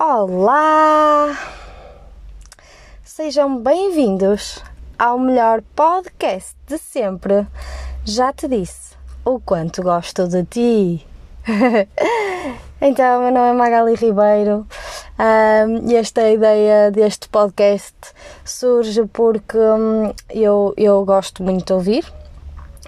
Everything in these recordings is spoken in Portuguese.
Olá! Sejam bem-vindos ao melhor podcast de sempre. Já te disse o quanto gosto de ti. então, meu nome é Magali Ribeiro um, e esta ideia deste podcast surge porque um, eu, eu gosto muito de ouvir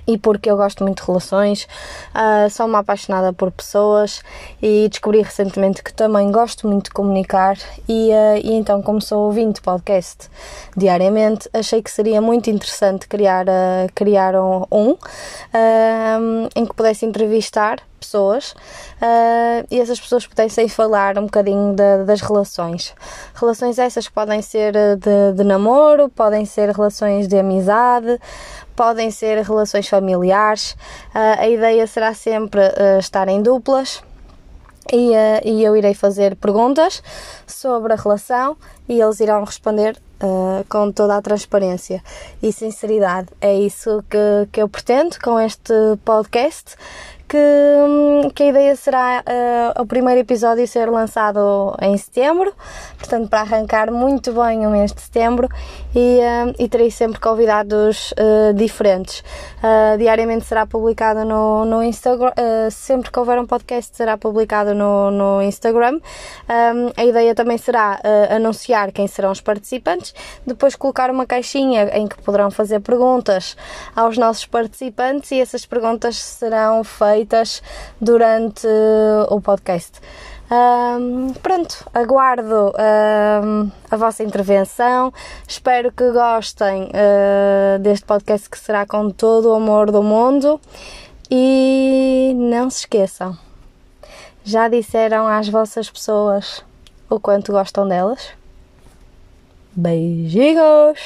e porque eu gosto muito de relações, uh, sou uma apaixonada por pessoas. E descobri recentemente que também gosto muito de comunicar. E, uh, e então como sou ouvinte podcast diariamente, achei que seria muito interessante criar, uh, criar um, um em que pudesse entrevistar pessoas uh, e essas pessoas pudessem falar um bocadinho de, das relações. Relações essas que podem ser de, de namoro, podem ser relações de amizade, podem ser relações familiares. Uh, a ideia será sempre uh, estar em duplas. E, uh, e, eu irei fazer perguntas sobre a relação e eles irão responder com toda a transparência e sinceridade. É isso que, que eu pretendo com este podcast que, hum, que a ideia será uh, o primeiro episódio ser lançado em setembro, portanto, para arrancar muito bem o mês de setembro e, uh, e terei sempre convidados uh, diferentes. diariamente será publicado no, no Instagram, sempre que houver um podcast será publicado no, no Instagram. Um, a ideia também será anunciar quem serão os participantes, depois colocar uma caixinha em que poderão fazer perguntas aos nossos participantes e essas perguntas serão feitas feitas durante o podcast. Um, pronto, aguardo um, a vossa intervenção. Espero que gostem uh, deste podcast que será com todo o amor do mundo. E não se esqueçam, já disseram às vossas pessoas o quanto gostam delas? Beijinhos!